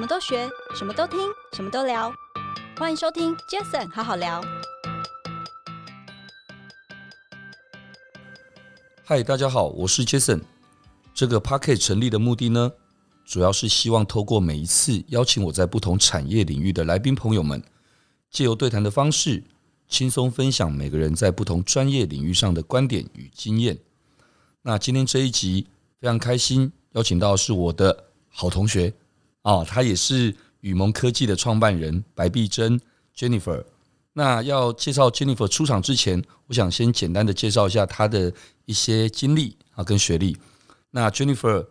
什么都学，什么都听，什么都聊。欢迎收听 Jason 好好聊。嗨，大家好，我是 Jason。这个 Podcast 成立的目的呢，主要是希望透过每一次邀请我在不同产业领域的来宾朋友们，借由对谈的方式，轻松分享每个人在不同专业领域上的观点与经验。那今天这一集非常开心，邀请到是我的好同学啊，他也是雨蒙科技的创办人白璧珍 Jennifer。那要介绍 Jennifer 出场之前，我想先简单的介绍一下她的一些经历啊跟学历。那 Jennifer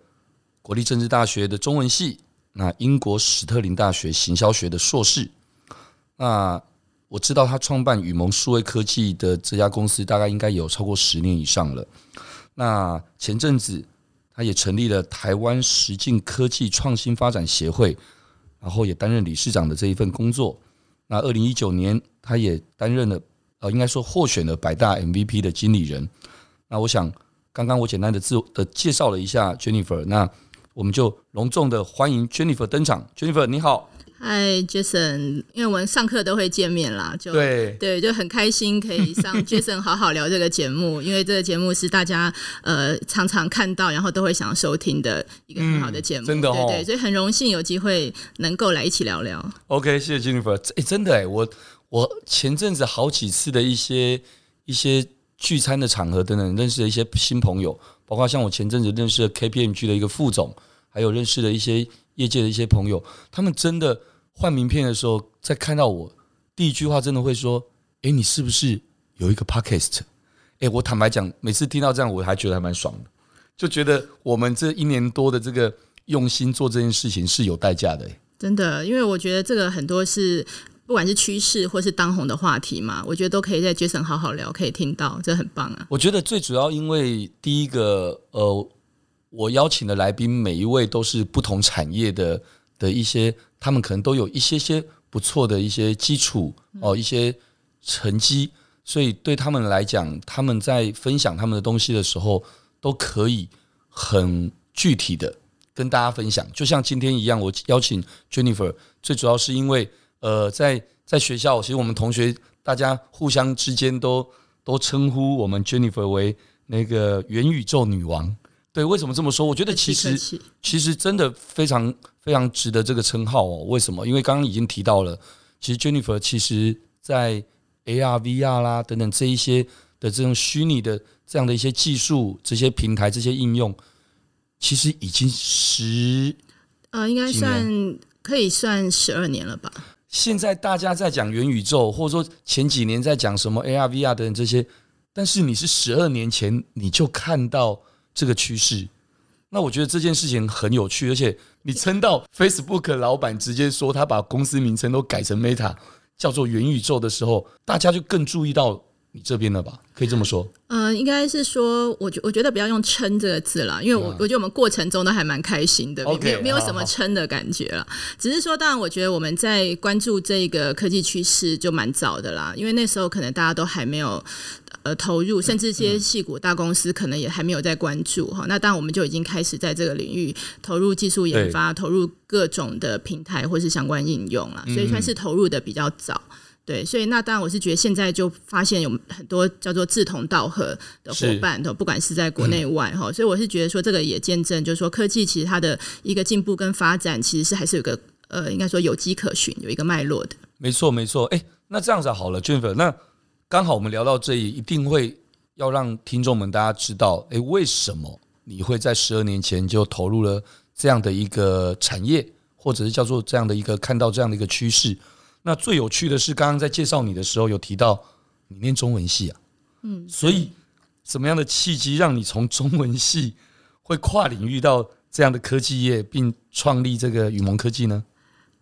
国立政治大学的中文系，那英国史特林大学行销学的硕士。那我知道他创办雨蒙数位科技的这家公司，大概应该有超过十年以上了。那前阵子他也成立了台湾实境科技创新发展协会，然后也担任理事长的这一份工作。那二零一九年，他也担任了呃，应该说获选了百大 MVP 的经理人。那我想，刚刚我简单的自我的介绍了一下 Jennifer，那我们就隆重的欢迎 Jennifer 登场。Jennifer 你好。嗨，Jason，因为我们上课都会见面啦，就对对，就很开心可以上 Jason 好好聊这个节目，因为这个节目是大家呃常常看到，然后都会想要收听的一个很好的节目，嗯、真的哦，对对，所以很荣幸有机会能够来一起聊聊。OK，谢谢 Jennifer，哎、欸，真的哎，我我前阵子好几次的一些一些聚餐的场合等等，认识了一些新朋友，包括像我前阵子认识了 KPMG 的一个副总，还有认识了一些业界的一些朋友，他们真的。换名片的时候，在看到我第一句话，真的会说：“哎，你是不是有一个 podcast？” 哎，我坦白讲，每次听到这样，我还觉得还蛮爽的，就觉得我们这一年多的这个用心做这件事情是有代价的。真的，因为我觉得这个很多是不管是趋势或是当红的话题嘛，我觉得都可以在 Jason 好好聊，可以听到，这很棒啊。我觉得最主要，因为第一个，呃，我邀请的来宾每一位都是不同产业的的一些。他们可能都有一些些不错的一些基础哦，一些成绩，所以对他们来讲，他们在分享他们的东西的时候，都可以很具体的跟大家分享。就像今天一样，我邀请 Jennifer，最主要是因为呃，在在学校，其实我们同学大家互相之间都都称呼我们 Jennifer 为那个元宇宙女王。对，为什么这么说？我觉得其实其实真的非常非常值得这个称号哦。为什么？因为刚刚已经提到了，其实 Jennifer 其实在 AR、VR 啦等等这一些的这种虚拟的这样的一些技术、这些平台、这些应用，其实已经十呃，应该算可以算十二年了吧。现在大家在讲元宇宙，或者说前几年在讲什么 AR、VR 等等这些，但是你是十二年前你就看到。这个趋势，那我觉得这件事情很有趣，而且你撑到 Facebook 老板直接说他把公司名称都改成 Meta，叫做元宇宙的时候，大家就更注意到你这边的吧？可以这么说？嗯、呃，应该是说，我觉我觉得不要用“撑”这个字了，因为我我觉得我们过程中都还蛮开心的，没有没有什么撑的感觉了。只是说，当然，我觉得我们在关注这个科技趋势就蛮早的啦，因为那时候可能大家都还没有。呃，投入甚至这些细股大公司可能也还没有在关注哈，那当然我们就已经开始在这个领域投入技术研发，投入各种的平台或是相关应用了，所以算是投入的比较早。对，所以那当然我是觉得现在就发现有很多叫做志同道合的伙伴，都不管是在国内外哈，所以我是觉得说这个也见证，就是说科技其实它的一个进步跟发展，其实是还是有个呃，应该说有迹可循，有一个脉络的。没错，没错。哎，那这样子好了，Jennifer，那。刚好我们聊到这里，一定会要让听众们大家知道，诶，为什么你会在十二年前就投入了这样的一个产业，或者是叫做这样的一个看到这样的一个趋势？那最有趣的是，刚刚在介绍你的时候有提到你念中文系啊，嗯，所以什么样的契机让你从中文系会跨领域到这样的科技业，并创立这个雨盟科技呢？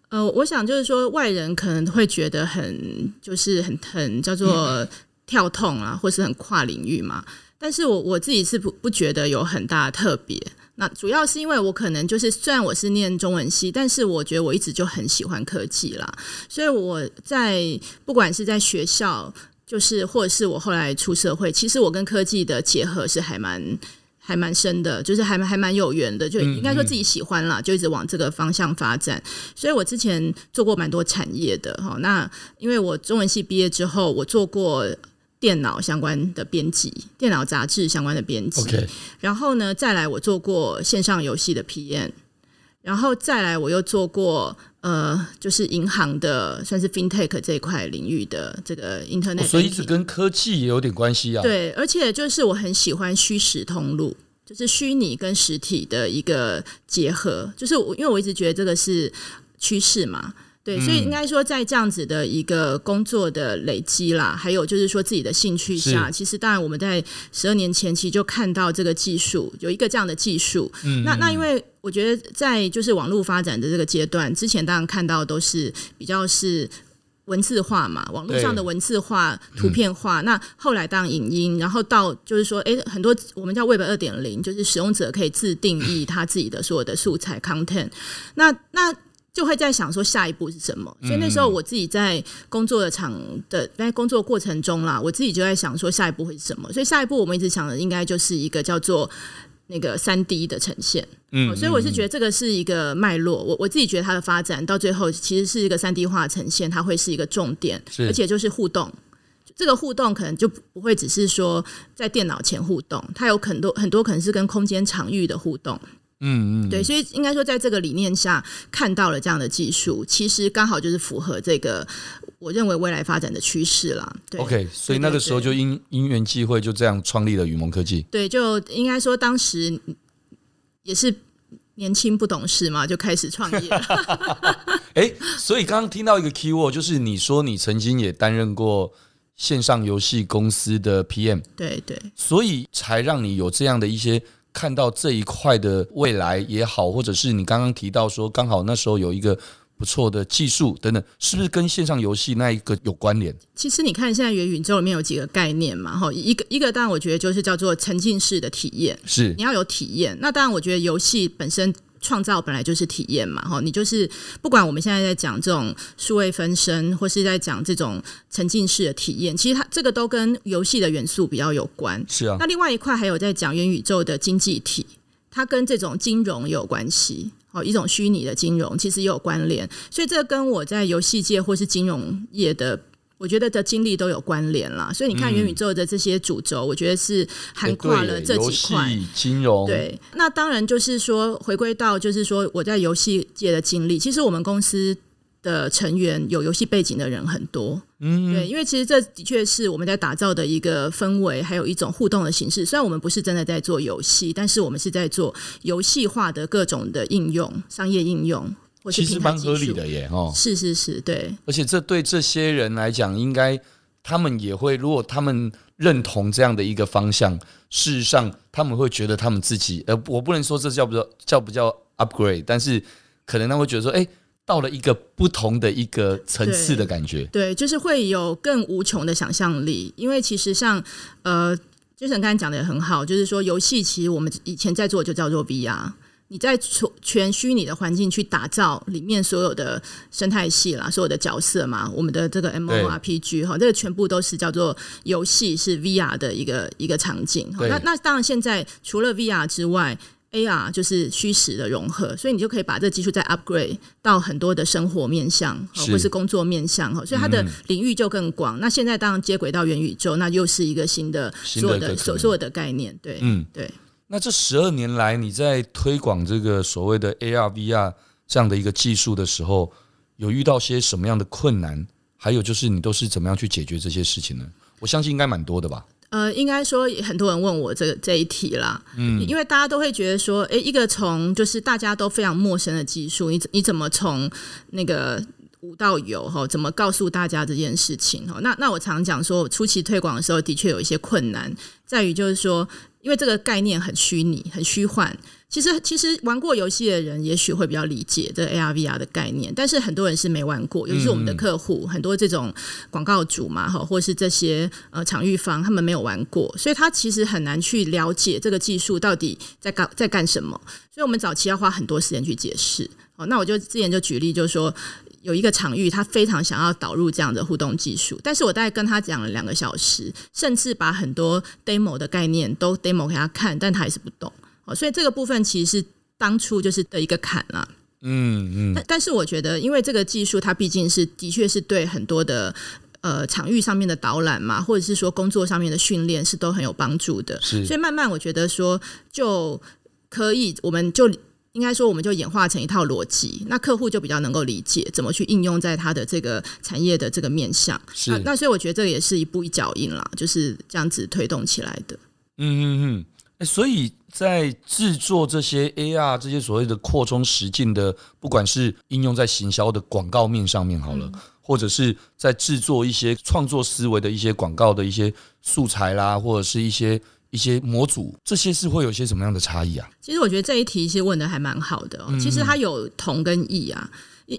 呃，我想就是说，外人可能会觉得很，就是很很叫做跳痛啊，或是很跨领域嘛。但是我我自己是不不觉得有很大的特别。那主要是因为我可能就是，虽然我是念中文系，但是我觉得我一直就很喜欢科技啦。所以我在不管是在学校，就是或者是我后来出社会，其实我跟科技的结合是还蛮。还蛮深的，就是还还蛮有缘的，就应该说自己喜欢啦，就一直往这个方向发展。所以我之前做过蛮多产业的哈。那因为我中文系毕业之后，我做过电脑相关的编辑，电脑杂志相关的编辑。Okay. 然后呢，再来我做过线上游戏的 PM，然后再来我又做过呃，就是银行的，算是 FinTech 这一块领域的这个 Internet，哦，所以一直跟科技也有点关系啊。对，而且就是我很喜欢虚实通路，就是虚拟跟实体的一个结合。就是我因为我一直觉得这个是趋势嘛，对，所以应该说在这样子的一个工作的累积啦，还有就是说自己的兴趣下，其实当然我们在十二年前期就看到这个技术有一个这样的技术。嗯，那那因为。我觉得在就是网络发展的这个阶段，之前当然看到都是比较是文字化嘛，网络上的文字化、图片化。那后来当影音，然后到就是说，哎，很多我们叫 Web 二点零，就是使用者可以自定义他自己的所有的素材 content。那那就会在想说下一步是什么？所以那时候我自己在工作的场的在工作过程中啦，我自己就在想说下一步会是什么？所以下一步我们一直想的应该就是一个叫做。那个三 D 的呈现，嗯，所以我是觉得这个是一个脉络。我我自己觉得它的发展到最后其实是一个三 D 化呈现，它会是一个重点，而且就是互动。这个互动可能就不会只是说在电脑前互动，它有很多很多可能是跟空间场域的互动。嗯嗯，对，所以应该说在这个理念下看到了这样的技术，其实刚好就是符合这个。我认为未来发展的趋势啦。对，OK，所以那个时候就因因缘际会就这样创立了宇盟科技。对，就应该说当时也是年轻不懂事嘛，就开始创业。哎、欸，所以刚刚听到一个 keyword，就是你说你曾经也担任过线上游戏公司的 PM。对对，所以才让你有这样的一些看到这一块的未来也好，或者是你刚刚提到说刚好那时候有一个。不错的技术等等，是不是跟线上游戏那一个有关联？其实你看，现在元宇宙里面有几个概念嘛，哈，一个一个当然我觉得就是叫做沉浸式的体验，是你要有体验。那当然，我觉得游戏本身创造本来就是体验嘛，哈，你就是不管我们现在在讲这种数位分身，或是在讲这种沉浸式的体验，其实它这个都跟游戏的元素比较有关。是啊，那另外一块还有在讲元宇宙的经济体，它跟这种金融也有关系。哦一种虚拟的金融其实也有关联，所以这跟我在游戏界或是金融业的，我觉得的经历都有关联啦。所以你看元宇宙的这些主轴，我觉得是涵盖了这几块金融。对，那当然就是说回归到就是说我在游戏界的经历，其实我们公司。的成员有游戏背景的人很多，嗯，对，因为其实这的确是我们在打造的一个氛围，还有一种互动的形式。虽然我们不是真的在做游戏，但是我们是在做游戏化的各种的应用、商业应用，或是其实蛮合理的耶，哦，是是是，对。而且这对这些人来讲，应该他们也会，如果他们认同这样的一个方向，事实上他们会觉得他们自己，呃，我不能说这叫不叫叫不叫 upgrade，但是可能他会觉得说，哎、欸。到了一个不同的一个层次的感觉，对，就是会有更无穷的想象力。因为其实像呃，就是你刚才讲的也很好，就是说游戏其实我们以前在做就叫做 VR，你在全虚拟的环境去打造里面所有的生态系啦，所有的角色嘛，我们的这个 MMORPG 哈，这个全部都是叫做游戏，是 VR 的一个一个场景。那那当然现在除了 VR 之外。AR 就是虚实的融合，所以你就可以把这个技术再 upgrade 到很多的生活面向，或是工作面向哈，所以它的领域就更广。那现在当然接轨到元宇宙，那又是一个新的所有的所所有的概念。对，嗯，对。那这十二年来，你在推广这个所谓的 AR、VR 这样的一个技术的时候，有遇到些什么样的困难？还有就是你都是怎么样去解决这些事情呢？我相信应该蛮多的吧。呃，应该说很多人问我这个这一题啦，嗯，因为大家都会觉得说，哎，一个从就是大家都非常陌生的技术，你你怎么从那个无到有哈？怎么告诉大家这件事情哈？那那我常讲说，初期推广的时候的确有一些困难，在于就是说，因为这个概念很虚拟、很虚幻。其实，其实玩过游戏的人也许会比较理解这 AR、VR 的概念，但是很多人是没玩过，尤其是我们的客户，嗯、很多这种广告主嘛，哈，或是这些呃场域方，他们没有玩过，所以他其实很难去了解这个技术到底在干在干什么。所以我们早期要花很多时间去解释。好，那我就之前就举例，就是说。有一个场域，他非常想要导入这样的互动技术，但是我大概跟他讲了两个小时，甚至把很多 demo 的概念都 demo 给他看，但他还是不懂。哦，所以这个部分其实是当初就是的一个坎了。嗯嗯。但但是我觉得，因为这个技术它毕竟是的确是对很多的呃场域上面的导览嘛，或者是说工作上面的训练是都很有帮助的。是。所以慢慢我觉得说就可以，我们就。应该说，我们就演化成一套逻辑，那客户就比较能够理解怎么去应用在他的这个产业的这个面向。是那，那所以我觉得这也是一步一脚印啦，就是这样子推动起来的。嗯嗯嗯。欸，所以在制作这些 AR 这些所谓的扩充实境的，不管是应用在行销的广告面上面好了，嗯、或者是在制作一些创作思维的一些广告的一些素材啦，或者是一些。一些模组，这些是会有一些什么样的差异啊？其实我觉得这一题其实问的还蛮好的，其实它有同跟异啊。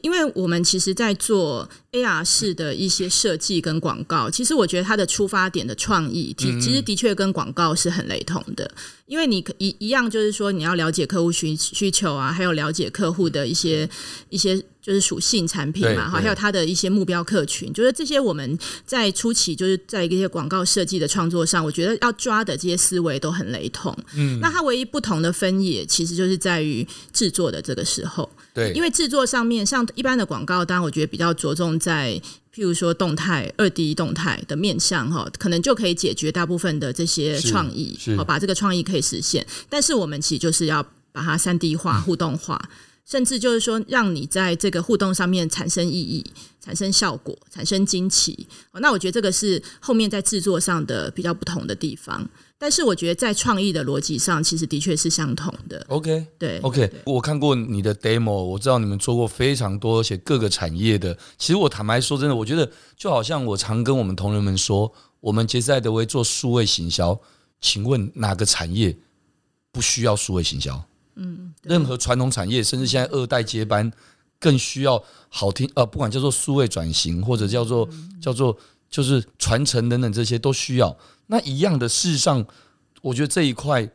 因为我们其实，在做 AR 式的一些设计跟广告，其实我觉得它的出发点的创意，其其实的确跟广告是很雷同的。因为你一一样，就是说你要了解客户需需求啊，还有了解客户的一些一些就是属性产品嘛，哈，还有它的一些目标客群，就是这些我们在初期就是在一些广告设计的创作上，我觉得要抓的这些思维都很雷同。嗯，那它唯一不同的分野，其实就是在于制作的这个时候。对，因为制作上面，像一般的广告，当然我觉得比较着重在，譬如说动态、二 D 动态的面向哈，可能就可以解决大部分的这些创意，好把这个创意可以实现。但是我们其实就是要把它三 D 化、互动化，嗯、甚至就是说让你在这个互动上面产生意义、产生效果、产生惊奇。那我觉得这个是后面在制作上的比较不同的地方。但是我觉得在创意的逻辑上，其实的确是相同的。OK，对，OK，我看过你的 demo，我知道你们做过非常多，而且各个产业的。其实我坦白说，真的，我觉得就好像我常跟我们同仁们说，我们杰斯爱德威做数位行销，请问哪个产业不需要数位行销？嗯，任何传统产业，甚至现在二代接班，更需要好听呃，不管叫做数位转型，或者叫做叫做就是传承等等，这些都需要。那一样的，事实上，我觉得这一块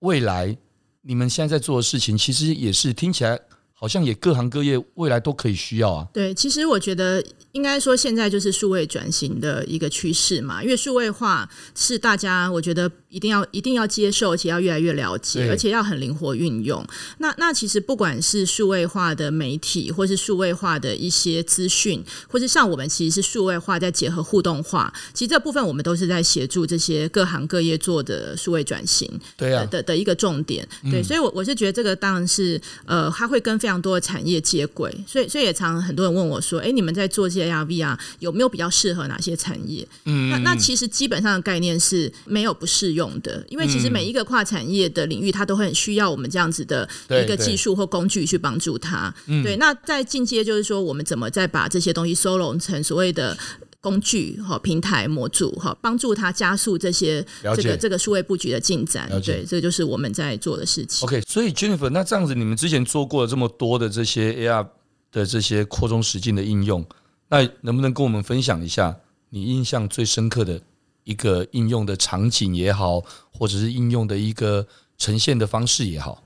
未来你们现在在做的事情，其实也是听起来好像也各行各业未来都可以需要啊。对，其实我觉得。应该说，现在就是数位转型的一个趋势嘛，因为数位化是大家我觉得一定要一定要接受，而且要越来越了解，而且要很灵活运用。那那其实不管是数位化的媒体，或是数位化的一些资讯，或是像我们其实是数位化在结合互动化，其实这部分我们都是在协助这些各行各业做的数位转型，对啊的的一个重点。对，所以我我是觉得这个当然是呃，它会跟非常多的产业接轨，所以所以也常很多人问我说，哎，你们在做这些？AR VR 有没有比较适合哪些产业？嗯，那那其实基本上的概念是没有不适用的，因为其实每一个跨产业的领域，它都会很需要我们这样子的一个技术或工具去帮助它。对，那在进阶就是说，我们怎么再把这些东西收拢成所谓的工具和平台模组哈，帮助他加速这些这个这个数位布局的进展。对，这就是我们在做的事情。OK，所以 Jennifer，那这样子，你们之前做过了这么多的这些 AR 的这些扩充实境的应用。那能不能跟我们分享一下你印象最深刻的一个应用的场景也好，或者是应用的一个呈现的方式也好？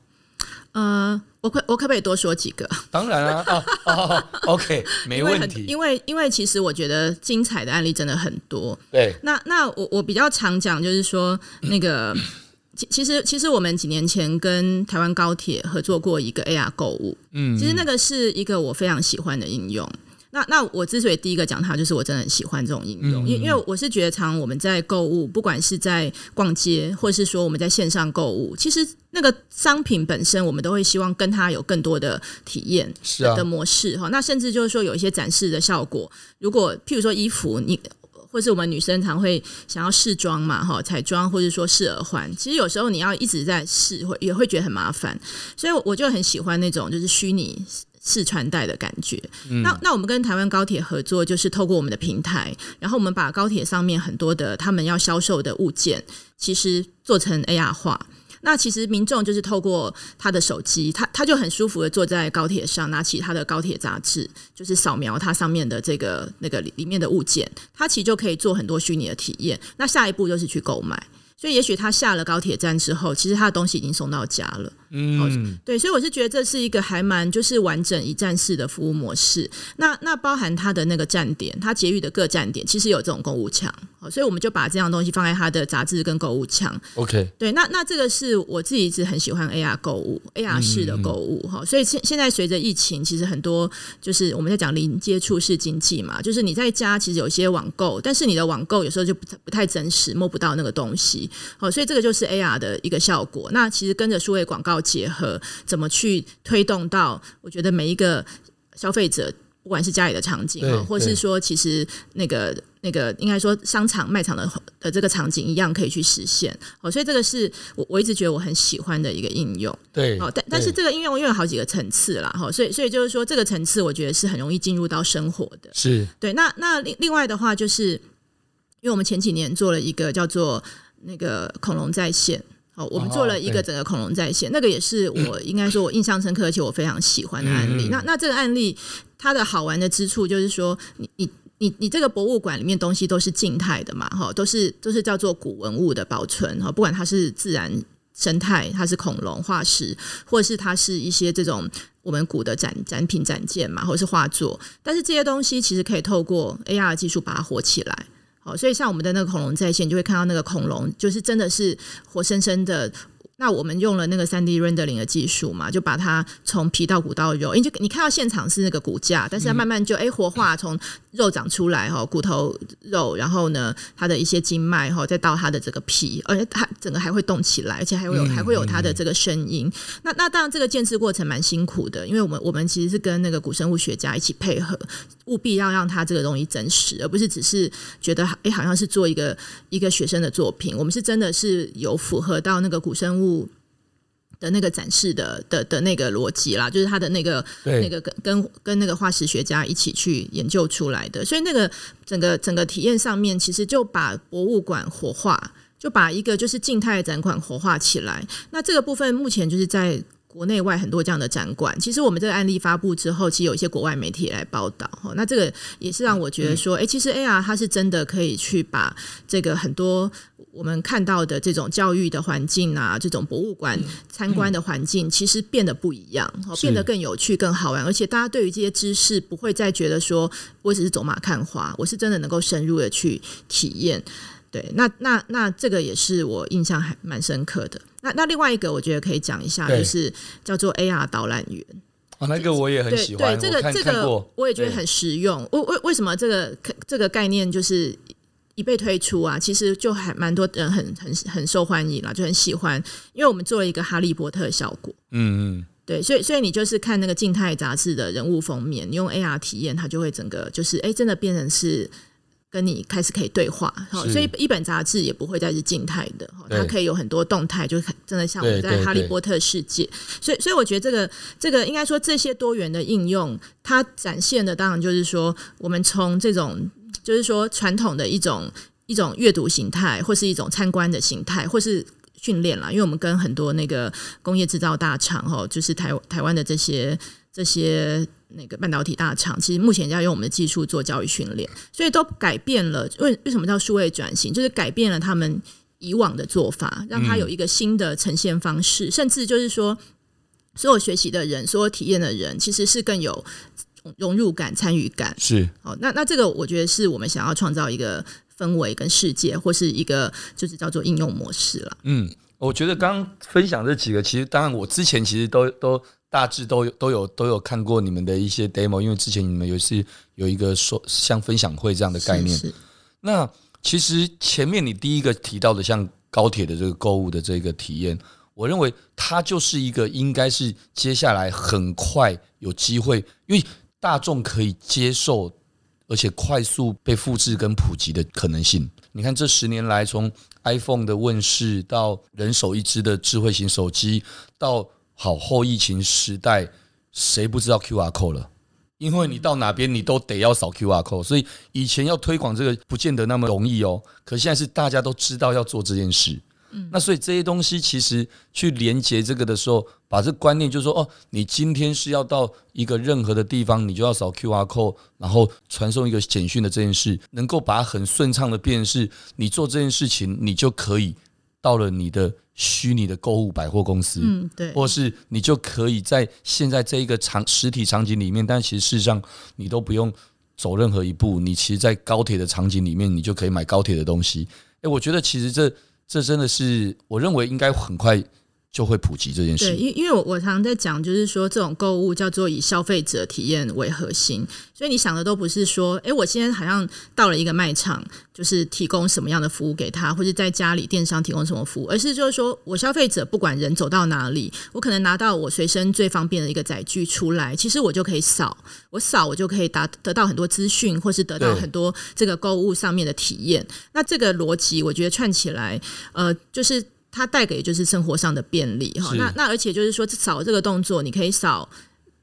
呃，我可我可不可以多说几个？当然啊，哦哦，OK，没问题。因为因为其实我觉得精彩的案例真的很多。对，那那我我比较常讲就是说那个其其实其实我们几年前跟台湾高铁合作过一个 AR 购物，嗯，其实那个是一个我非常喜欢的应用。那那我之所以第一个讲它，就是我真的很喜欢这种应用，因、嗯、因为我是觉得，常我们在购物，不管是在逛街，或是说我们在线上购物，其实那个商品本身，我们都会希望跟它有更多的体验是、啊、的模式哈。那甚至就是说有一些展示的效果，如果譬如说衣服，你或是我们女生常会想要试妆嘛哈，彩妆或者说试耳环，其实有时候你要一直在试，会也会觉得很麻烦，所以我就很喜欢那种就是虚拟。试穿戴的感觉，嗯、那那我们跟台湾高铁合作，就是透过我们的平台，然后我们把高铁上面很多的他们要销售的物件，其实做成 AR 化。那其实民众就是透过他的手机，他他就很舒服的坐在高铁上，拿起他的高铁杂志，就是扫描它上面的这个那个里面的物件，他其实就可以做很多虚拟的体验。那下一步就是去购买。所以，也许他下了高铁站之后，其实他的东西已经送到家了。嗯，对，所以我是觉得这是一个还蛮就是完整一站式的服务模式。那那包含它的那个站点，它捷运的各站点其实有这种购物墙，所以我们就把这样东西放在它的杂志跟购物墙。OK，对，那那这个是我自己一直很喜欢 AR 购物，AR 式的购物哈。所以现现在随着疫情，其实很多就是我们在讲零接触式经济嘛，就是你在家其实有些网购，但是你的网购有时候就不不太真实，摸不到那个东西。好，所以这个就是 AR 的一个效果。那其实跟着数位广告。结合怎么去推动到？我觉得每一个消费者，不管是家里的场景啊，或是说其实那个那个应该说商场卖场的的这个场景一样可以去实现。哦，所以这个是我我一直觉得我很喜欢的一个应用。对，哦，但但是这个应用因为有好几个层次啦，哈，所以所以就是说这个层次我觉得是很容易进入到生活的。是对。那那另另外的话，就是因为我们前几年做了一个叫做那个恐龙在线。好，我们做了一个整个恐龙在线，那个也是我应该说我印象深刻，而且我非常喜欢的案例。那那这个案例它的好玩的之处就是说，你你你你这个博物馆里面东西都是静态的嘛，哈，都是都是叫做古文物的保存哈，不管它是自然生态，它是恐龙化石，或者是它是一些这种我们古的展展品展件嘛，或者是画作，但是这些东西其实可以透过 AR 技术把它活起来。好，所以像我们的那个恐龙在线，就会看到那个恐龙，就是真的是活生生的。那我们用了那个三 D rendering 的技术嘛，就把它从皮到骨到肉，你就你看到现场是那个骨架，但是它慢慢就哎、欸、活化，从肉长出来哈，骨头肉，然后呢，它的一些经脉哈，再到它的这个皮，而且它整个还会动起来，而且还会有还会有它的这个声音。那那当然这个建制过程蛮辛苦的，因为我们我们其实是跟那个古生物学家一起配合，务必要让它这个东西真实，而不是只是觉得哎、欸、好像是做一个一个学生的作品。我们是真的是有符合到那个古生物。的那个展示的的的那个逻辑啦，就是他的那个那个跟跟跟那个化石学家一起去研究出来的，所以那个整个整个体验上面，其实就把博物馆活化，就把一个就是静态展馆活化起来。那这个部分目前就是在。国内外很多这样的展馆，其实我们这个案例发布之后，其实有一些国外媒体来报道哈。那这个也是让我觉得说，哎，其实 AR 它是真的可以去把这个很多我们看到的这种教育的环境啊，这种博物馆参观的环境，其实变得不一样，变得更有趣、更好玩，而且大家对于这些知识不会再觉得说我只是走马看花，我是真的能够深入的去体验。对，那那那这个也是我印象还蛮深刻的。那那另外一个，我觉得可以讲一下，就是叫做 AR 导览员。啊，那个我也很喜欢。对，这个这个我也觉得很实用。为为为什么这个这个概念就是一被推出啊？其实就还蛮多人很很很受欢迎啦，就很喜欢。因为我们做了一个哈利波特效果。嗯嗯。对，所以所以你就是看那个静态杂志的人物封面，你用 AR 体验，它就会整个就是哎，真的变成是。跟你开始可以对话，所以一本杂志也不会再是静态的，它可以有很多动态，就真的像我们在哈利波特世界。所以，所以我觉得这个这个应该说这些多元的应用，它展现的当然就是说，我们从这种就是说传统的一种一种阅读形态，或是一种参观的形态，或是训练啦。因为我们跟很多那个工业制造大厂，哈，就是台台湾的这些这些。那个半导体大厂其实目前要用我们的技术做教育训练，所以都改变了。为为什么叫数位转型？就是改变了他们以往的做法，让他有一个新的呈现方式，甚至就是说，所有学习的人，所有体验的人，其实是更有融入感、参与感。是哦，那那这个我觉得是我们想要创造一个氛围跟世界，或是一个就是叫做应用模式了。嗯，我觉得刚刚分享这几个，其实当然我之前其实都都。大致都有都有都有看过你们的一些 demo，因为之前你们有是有一个说像分享会这样的概念。是是那其实前面你第一个提到的像高铁的这个购物的这个体验，我认为它就是一个应该是接下来很快有机会，因为大众可以接受，而且快速被复制跟普及的可能性。你看这十年来，从 iPhone 的问世到人手一只的智慧型手机到好，后疫情时代，谁不知道 QR code 了？因为你到哪边你都得要扫 QR code，所以以前要推广这个不见得那么容易哦。可现在是大家都知道要做这件事，嗯，那所以这些东西其实去连接这个的时候，把这观念就是说，哦，你今天是要到一个任何的地方，你就要扫 QR code，然后传送一个简讯的这件事，能够把它很顺畅的变是，你做这件事情，你就可以到了你的虚拟的购物百货公司，嗯，对，或是你就可以在现在这一个场实体场景里面，但其实事实上你都不用走任何一步，你其实，在高铁的场景里面，你就可以买高铁的东西。诶，我觉得其实这这真的是，我认为应该很快。就会普及这件事。对，因因为我我常常在讲，就是说这种购物叫做以消费者体验为核心，所以你想的都不是说，哎，我今天好像到了一个卖场，就是提供什么样的服务给他，或者在家里电商提供什么服务，而是就是说我消费者不管人走到哪里，我可能拿到我随身最方便的一个载具出来，其实我就可以扫，我扫我就可以达得到很多资讯，或是得到很多这个购物上面的体验。那这个逻辑，我觉得串起来，呃，就是。它带给就是生活上的便利哈，那那而且就是说扫这个动作，你可以扫，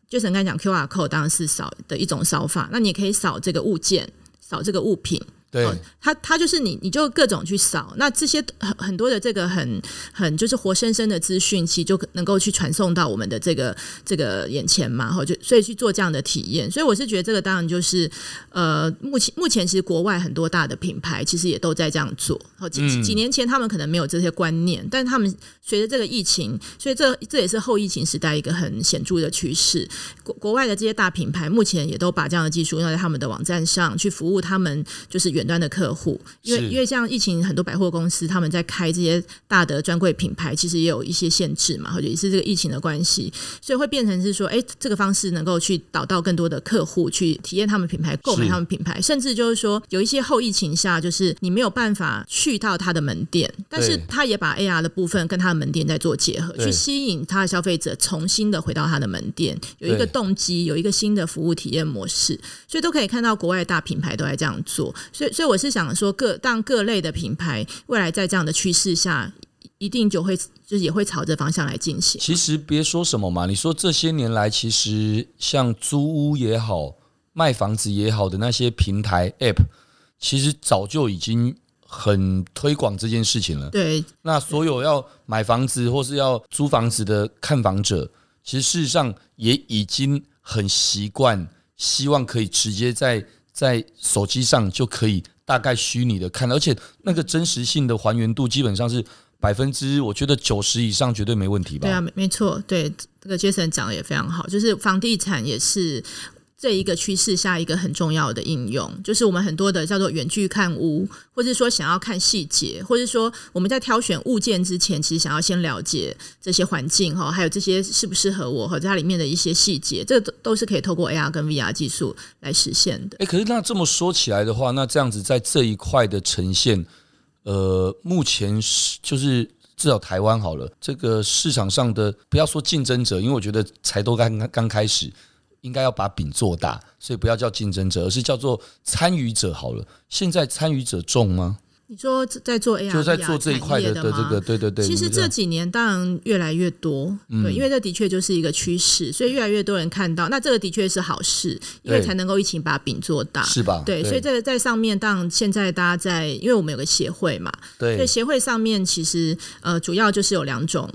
就是刚才讲 QR code 当然是扫的一种扫法，那你也可以扫这个物件，扫这个物品。对，它它就是你，你就各种去扫，那这些很很多的这个很很就是活生生的资讯，其实就能够去传送到我们的这个这个眼前嘛，哈，就所以去做这样的体验。所以我是觉得这个当然就是呃，目前目前其实国外很多大的品牌其实也都在这样做。好几几年前他们可能没有这些观念，但是他们随着这个疫情，所以这这也是后疫情时代一个很显著的趋势。国国外的这些大品牌目前也都把这样的技术用在他们的网站上去服务他们，就是。远端的客户，因为因为像疫情，很多百货公司他们在开这些大的专柜品牌，其实也有一些限制嘛，或者也是这个疫情的关系，所以会变成是说，哎，这个方式能够去导到更多的客户去体验他们品牌，购买他们品牌，甚至就是说，有一些后疫情下，就是你没有办法去到他的门店，但是他也把 AR 的部分跟他的门店在做结合，去吸引他的消费者重新的回到他的门店，有一个动机，有一个新的服务体验模式，所以都可以看到国外大品牌都在这样做，所以。所以我是想说，各当各类的品牌未来在这样的趋势下，一定就会就是也会朝着方向来进行。其实别说什么嘛，你说这些年来，其实像租屋也好，卖房子也好的那些平台 App，其实早就已经很推广这件事情了。对，那所有要买房子或是要租房子的看房者，其实事实上也已经很习惯，希望可以直接在。在手机上就可以大概虚拟的看，而且那个真实性的还原度基本上是百分之，我觉得九十以上绝对没问题吧？对啊，没没错，对这个 Jason 讲的也非常好，就是房地产也是。这一个趋势下一个很重要的应用，就是我们很多的叫做远距看屋，或者说想要看细节，或者说我们在挑选物件之前，其实想要先了解这些环境哈，还有这些适不适合我和它里面的一些细节，这都都是可以透过 AR 跟 VR 技术来实现的。诶，可是那这么说起来的话，那这样子在这一块的呈现，呃，目前是就是至少台湾好了，这个市场上的不要说竞争者，因为我觉得才都刚刚刚开始。应该要把饼做大，所以不要叫竞争者，而是叫做参与者好了。现在参与者重吗？你说在做 AR，就在做这一块的的这个，对对对。其实这几年当然越来越多，嗯、对，因为这的确就是一个趋势，所以越来越多人看到，那这个的确是好事，因为才能够一起把饼做大，是吧？对，所以这个在上面，当然现在大家在，因为我们有个协会嘛，对，所以协会上面其实呃，主要就是有两种。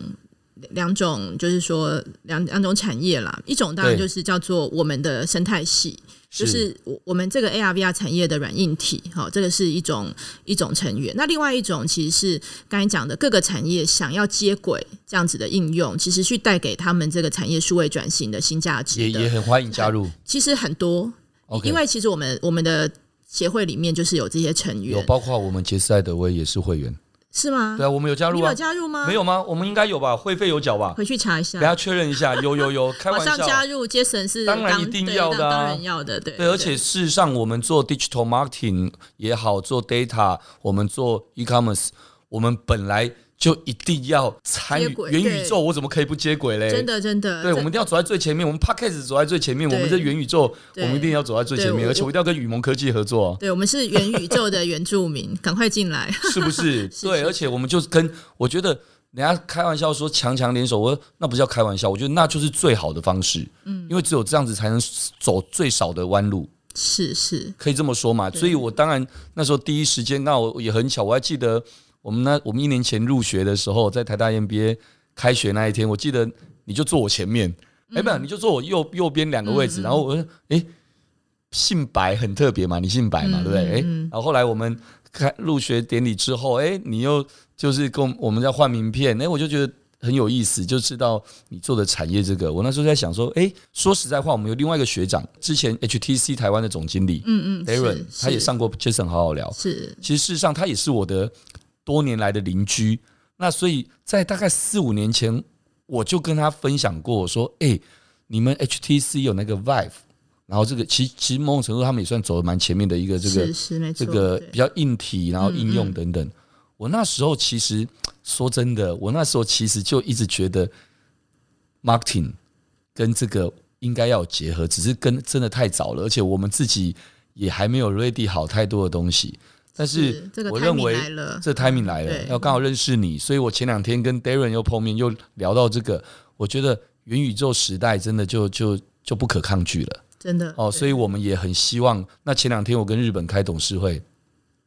两种就是说两两种产业啦，一种当然就是叫做我们的生态系，就是我我们这个 AR VR 产业的软硬体，好，这个是一种一种成员。那另外一种其实是刚才讲的各个产业想要接轨这样子的应用，其实去带给他们这个产业数位转型的新价值，也也很欢迎加入。其实很多，Okay. 因为其实我们我们的协会里面就是有这些成员，有包括我们杰斯艾德威也是会员。是吗？对啊，我们有加入啊。你有加入吗？没有吗？我们应该有吧？会费有缴吧？回去查一下，等下确认一下。有有有，开玩笑。马上加入，Jason 是当然一定要的，当然要的，对。对，而且事实上，我们做 digital marketing 也好，做 data，我们做 e-commerce，我们本来。就一定要参与元宇宙，我怎么可以不接轨嘞？真的，真的，对，我们一定要走在最前面。我们 Podcast 走在最前面，我们这元宇宙，我们一定要走在最前面，而且我一定要跟雨蒙科技合作。对，我们是元宇宙的原住民，赶快进来，是不是？对，而且我们就跟我觉得人家开玩笑说强强联手，我说那不叫开玩笑，我觉得那就是最好的方式。嗯，因为只有这样子才能走最少的弯路。是是，可以这么说嘛？所以我当然那时候第一时间，那我也很巧，我还记得。我们那？我们一年前入学的时候，在台大 MBA 开学那一天，我记得你就坐我前面，哎、嗯，不，你就坐我右右边两个位置。然后我说，哎，姓白很特别嘛，你姓白嘛，嗯、对不对？哎，然后后来我们开入学典礼之后，哎，你又就是跟我们在换名片，哎，我就觉得很有意思，就知道你做的产业这个。我那时候在想说，哎，说实在话，我们有另外一个学长，之前 HTC 台湾的总经理，嗯嗯，Darren，他也上过 Jason 好好聊。是，其实事实上他也是我的多年来的邻居。那所以在大概四五年前，我就跟他分享过，我说，哎，你们 HTC 有那个 Vive。然后这个其其实某种程度他们也算走的蛮前面的一个这个这个比较硬体，然后应用等等。我那时候其实说真的，我那时候其实就一直觉得 marketing 跟这个应该要结合，只是跟真的太早了，而且我们自己也还没有 ready 好太多的东西。但是我认为这 timing 来了，要刚好认识你，所以我前两天跟 Darren 又碰面，又聊到这个，我觉得元宇宙时代真的就就就不可抗拒了。真的哦，所以我们也很希望。那前两天我跟日本开董事会，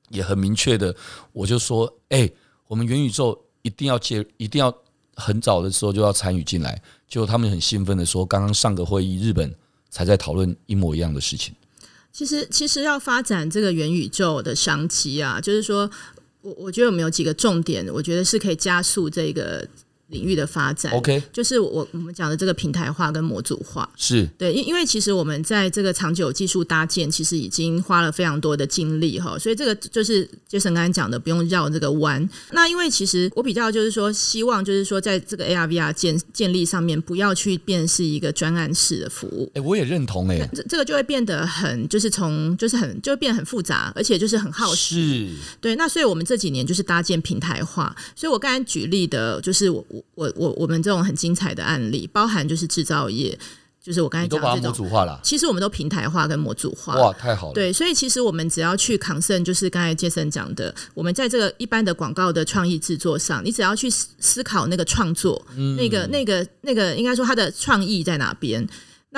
也很明确的，我就说，哎、欸，我们元宇宙一定要接，一定要很早的时候就要参与进来。就他们很兴奋的说，刚刚上个会议，日本才在讨论一模一样的事情。其实，其实要发展这个元宇宙的商机啊，就是说我我觉得我们有几个重点，我觉得是可以加速这个。领域的发展，OK，就是我我们讲的这个平台化跟模组化，是对，因因为其实我们在这个长久技术搭建，其实已经花了非常多的精力哈，所以这个就是 Jason 刚才讲的，不用绕这个弯。那因为其实我比较就是说，希望就是说，在这个 AR VR 建建立上面，不要去变是一个专案式的服务。哎，我也认同哎，这这个就会变得很，就是从就是很就会变很复杂，而且就是很耗时。对，那所以我们这几年就是搭建平台化。所以我刚才举例的，就是我。我我我们这种很精彩的案例，包含就是制造业，就是我刚才讲的模组化了。其实我们都平台化跟模组化。哇，太好了！对，所以其实我们只要去 concern，就是刚才杰森讲的，我们在这个一般的广告的创意制作上，你只要去思考那个创作，嗯、那个那个那个，应该说它的创意在哪边。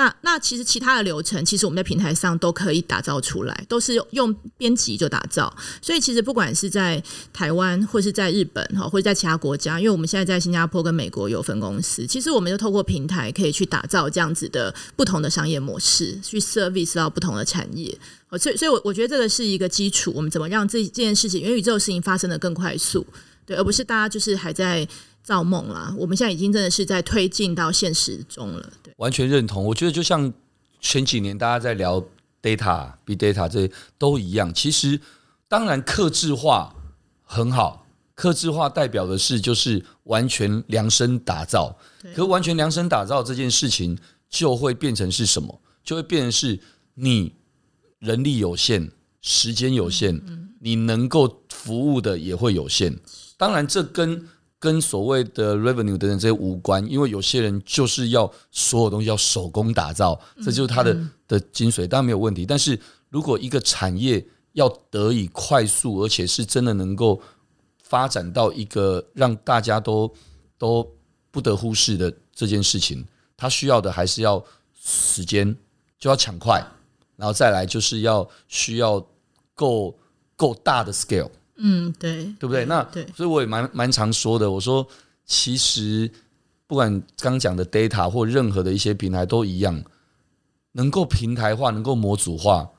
那那其实其他的流程，其实我们在平台上都可以打造出来，都是用编辑就打造。所以其实不管是在台湾，或是在日本哈，或者在其他国家，因为我们现在在新加坡跟美国有分公司，其实我们就透过平台可以去打造这样子的不同的商业模式，去 service 到不同的产业。所以所以，我我觉得这个是一个基础。我们怎么让这这件事情，元宇宙事情发生的更快速，对，而不是大家就是还在。造梦啦！我们现在已经真的是在推进到现实中了。对，完全认同。我觉得就像前几年大家在聊 data、big data 这些都一样。其实，当然克制化很好，克制化代表的是就是完全量身打造。可完全量身打造这件事情，就会变成是什么？就会变成是你人力有限，时间有限，你能够服务的也会有限。当然，这跟跟所谓的 revenue 等等这些无关，因为有些人就是要所有东西要手工打造，这就是他的的精髓，当然没有问题。但是如果一个产业要得以快速，而且是真的能够发展到一个让大家都都不得忽视的这件事情，它需要的还是要时间，就要抢快，然后再来就是要需要够够大的 scale。嗯，对，对不对？那对，所以我也蛮蛮常说的。我说，其实不管刚讲的 data 或任何的一些平台都一样，能够平台化、能够模组化，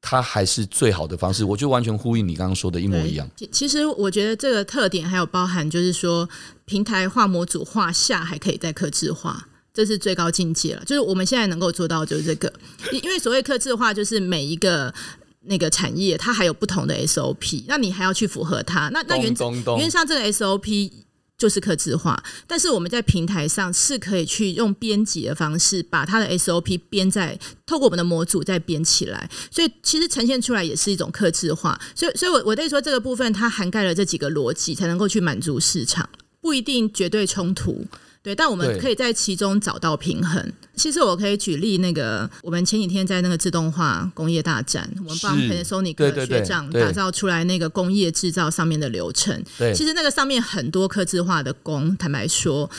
它还是最好的方式。我就完全呼应你刚刚说的一模一样。其实我觉得这个特点还有包含，就是说平台化、模组化下还可以再克制化，这是最高境界了。就是我们现在能够做到就是这个，因为所谓克制化，就是每一个。那个产业它还有不同的 SOP，那你还要去符合它。那那原原则上这个 SOP 就是客制化，但是我们在平台上是可以去用编辑的方式把它的 SOP 编在透过我们的模组再编起来，所以其实呈现出来也是一种客制化。所以所以我我在说这个部分它涵盖了这几个逻辑，才能够去满足市场，不一定绝对冲突。对，但我们可以在其中找到平衡。其实我可以举例，那个我们前几天在那个自动化工业大战，我们帮 Panasonic 学长打造出来那个工业制造上面的流程。对，其实那个上面很多刻字化的工，坦白说。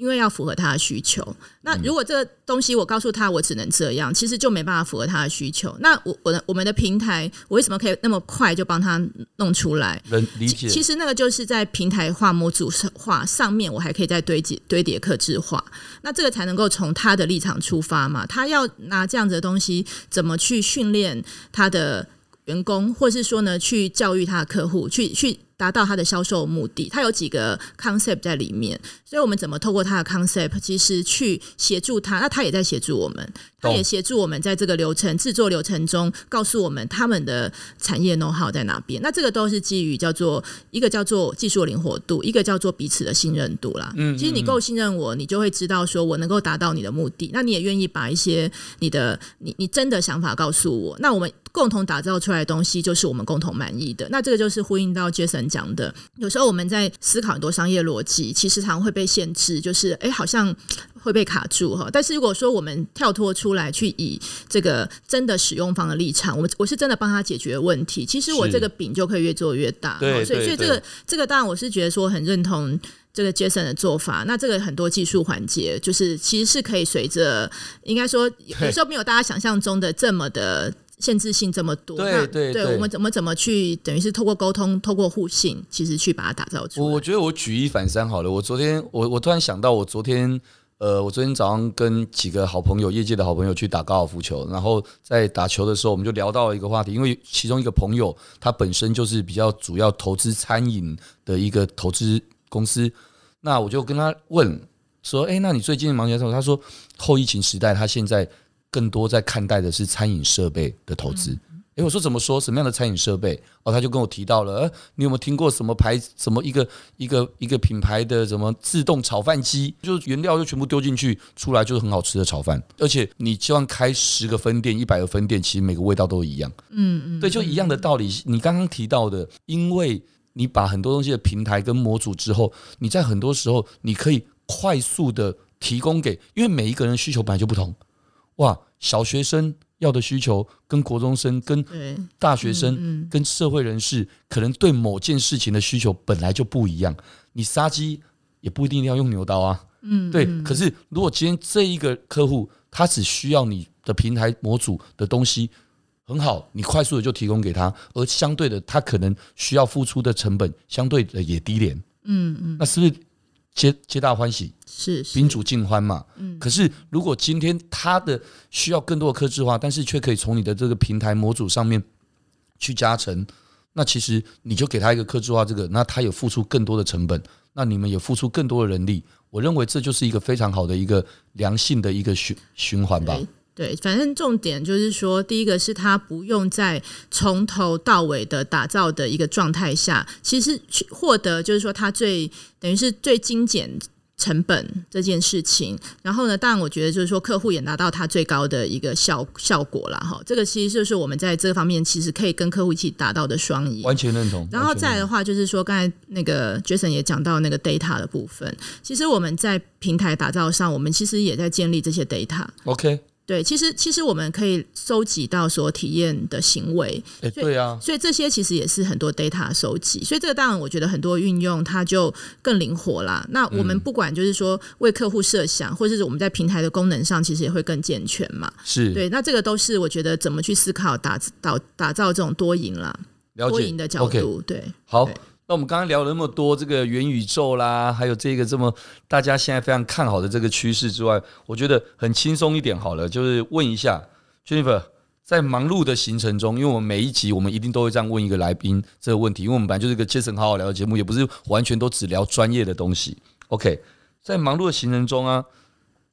因为要符合他的需求，那如果这个东西我告诉他我只能这样，其实就没办法符合他的需求。那我我的我们的平台，我为什么可以那么快就帮他弄出来？能理解。其实那个就是在平台化、模组化上面，我还可以再堆积堆叠克制化。那这个才能够从他的立场出发嘛？他要拿这样子的东西，怎么去训练他的？员工，或是说呢，去教育他的客户，去去。达到他的销售目的，他有几个 concept 在里面，所以我们怎么透过他的 concept，其实去协助他，那他也在协助我们，他也协助我们在这个流程制作流程中，告诉我们他们的产业 know how 在哪边。那这个都是基于叫做一个叫做技术灵活度，一个叫做彼此的信任度啦。嗯，其实你够信任我，你就会知道说我能够达到你的目的，那你也愿意把一些你的你你真的想法告诉我，那我们。共同打造出来的东西，就是我们共同满意的。那这个就是呼应到 Jason 讲的，有时候我们在思考很多商业逻辑，其实常会被限制，就是哎，好像会被卡住哈。但是如果说我们跳脱出来，去以这个真的使用方的立场，我们我是真的帮他解决问题，其实我这个饼就可以越做越大。对，所以所以这个这个当然我是觉得说很认同这个 Jason 的做法。那这个很多技术环节，就是其实是可以随着，应该说有时候没有大家想象中的这么的。限制性这么多，对对对，我们怎么怎么去，等于是透过沟通，透过互信，其实去把它打造出来。我我觉得我举一反三好了。我昨天我我突然想到，我昨天呃，我昨天早上跟几个好朋友，业界的好朋友去打高尔夫球，然后在打球的时候，我们就聊到了一个话题，因为其中一个朋友他本身就是比较主要投资餐饮的一个投资公司，那我就跟他问说，哎，那你最近忙些什么？他说后疫情时代，他现在。更多在看待的是餐饮设备的投资。诶，我说怎么说？什么样的餐饮设备？哦，他就跟我提到了，呃，你有没有听过什么牌？什么一个一个一个品牌的什么自动炒饭机？就是原料就全部丢进去，出来就是很好吃的炒饭。而且你希望开十个分店、一百个分店，其实每个味道都一样。嗯嗯，对，就一样的道理。你刚刚提到的，因为你把很多东西的平台跟模组之后，你在很多时候你可以快速的提供给，因为每一个人需求本来就不同。哇，小学生要的需求跟国中生、跟大学生、跟社会人士，可能对某件事情的需求本来就不一样。你杀鸡也不一定要用牛刀啊，嗯，对。可是如果今天这一个客户他只需要你的平台模组的东西很好，你快速的就提供给他，而相对的他可能需要付出的成本相对的也低廉，嗯嗯，那是不是？皆皆大欢喜，是宾主尽欢嘛。嗯，可是如果今天他的需要更多的克制化，但是却可以从你的这个平台模组上面去加成，那其实你就给他一个克制化，这个那他有付出更多的成本，那你们也付出更多的人力，我认为这就是一个非常好的一个良性的一个循循环吧。对，反正重点就是说，第一个是他不用在从头到尾的打造的一个状态下，其实去获得就是说他最等于是最精简成本这件事情。然后呢，当然我觉得就是说客户也拿到他最高的一个效效果了哈。这个其实就是我们在这个方面其实可以跟客户一起达到的双赢。完全认同。然后再来的话，就是说刚才那个 Jason 也讲到那个 data 的部分，其实我们在平台打造上，我们其实也在建立这些 data。OK。对，其实其实我们可以收集到所体验的行为，欸、对啊，所以这些其实也是很多 data 收集，所以这个当然我觉得很多运用它就更灵活啦。那我们不管就是说为客户设想，嗯、或者是我们在平台的功能上，其实也会更健全嘛。是对，那这个都是我觉得怎么去思考打打打造这种多赢啦，多赢的角度，okay. 对，好。那我们刚刚聊了那么多这个元宇宙啦，还有这个这么大家现在非常看好的这个趋势之外，我觉得很轻松一点好了，就是问一下 Jennifer，在忙碌的行程中，因为我们每一集我们一定都会这样问一个来宾这个问题，因为我们本来就是一个 Jason 好好聊的节目，也不是完全都只聊专业的东西。OK，在忙碌的行程中啊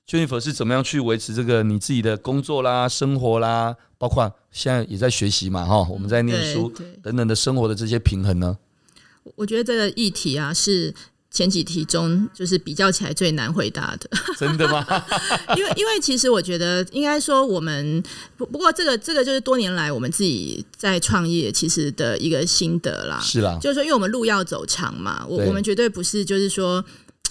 ，Jennifer 是怎么样去维持这个你自己的工作啦、生活啦，包括现在也在学习嘛，哈，我们在念书等等的生活的这些平衡呢？我觉得这个议题啊，是前几题中就是比较起来最难回答的。真的吗？因为因为其实我觉得应该说我们不不过这个这个就是多年来我们自己在创业其实的一个心得啦。是啦，就是说因为我们路要走长嘛，我我们绝对不是就是说。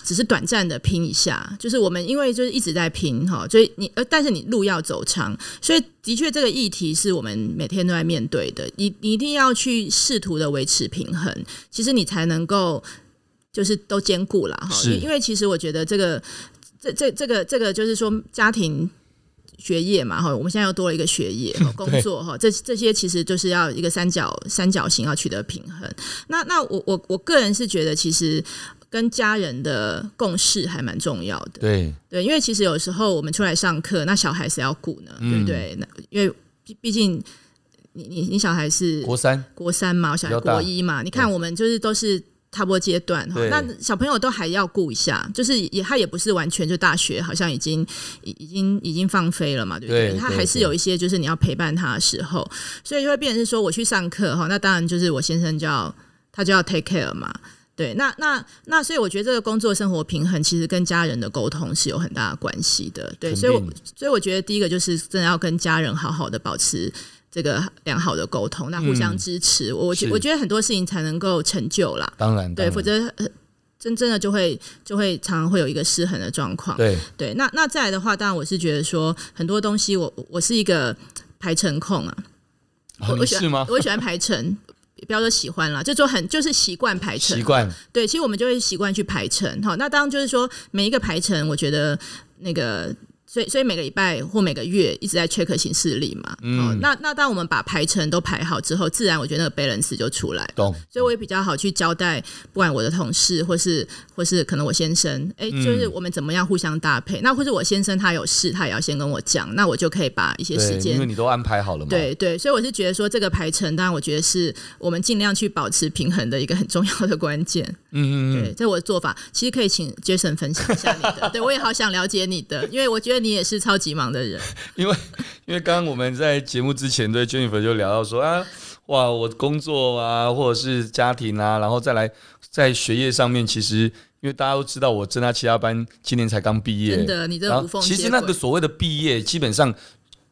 只是短暂的拼一下，就是我们因为就是一直在拼哈，所以你呃，但是你路要走长，所以的确这个议题是我们每天都在面对的。你你一定要去试图的维持平衡，其实你才能够就是都兼顾了哈。因为其实我觉得这个这这这个这个就是说家庭学业嘛哈，我们现在又多了一个学业 工作哈，这这些其实就是要一个三角三角形要取得平衡。那那我我我个人是觉得其实。跟家人的共识还蛮重要的，对对，因为其实有时候我们出来上课，那小孩谁要顾呢？对不对？那因为毕毕竟你你你小孩是国三，国三嘛，我小孩国一嘛，你看我们就是都是。差不多阶段哈，那小朋友都还要顾一下，就是也他也不是完全就大学，好像已经已已经已经放飞了嘛，对不对？他还是有一些就是你要陪伴他的时候，所以就会变成是说我去上课哈，那当然就是我先生就要他就要 take care 嘛，对，那那那所以我觉得这个工作生活平衡其实跟家人的沟通是有很大的关系的，对，所以我所以我觉得第一个就是真的要跟家人好好的保持。这个良好的沟通，那互相支持，嗯、我觉我觉得很多事情才能够成就啦。当然，对，否则真真的就会就会常常会有一个失衡的状况。对对，那那再来的话，当然我是觉得说很多东西我，我我是一个排程控啊。哦、我喜欢吗？我喜欢排程，不要说喜欢了，就说很就是习惯排程。习惯对，其实我们就会习惯去排程。好，那当然就是说每一个排程，我觉得那个。所以，所以每个礼拜或每个月一直在 check 行事历嘛。嗯。哦、那那当我们把排程都排好之后，自然我觉得那个 balance 就出来。懂。所以我也比较好去交代，不管我的同事或是或是可能我先生，哎、欸，就是我们怎么样互相搭配。嗯、那或者我先生他有事，他也要先跟我讲，那我就可以把一些时间，因为你都安排好了嘛。对对，所以我是觉得说这个排程，当然我觉得是我们尽量去保持平衡的一个很重要的关键。嗯嗯。对，这我的做法，其实可以请 Jason 分享一下你的。对我也好想了解你的，因为我觉得你也是超级忙。的人，因为因为刚刚我们在节目之前对 Jennifer 就聊到说啊，哇，我工作啊，或者是家庭啊，然后再来在学业上面，其实因为大家都知道我正大其他班今年才刚毕业，真的，你这无缝。其实那个所谓的毕业，基本上。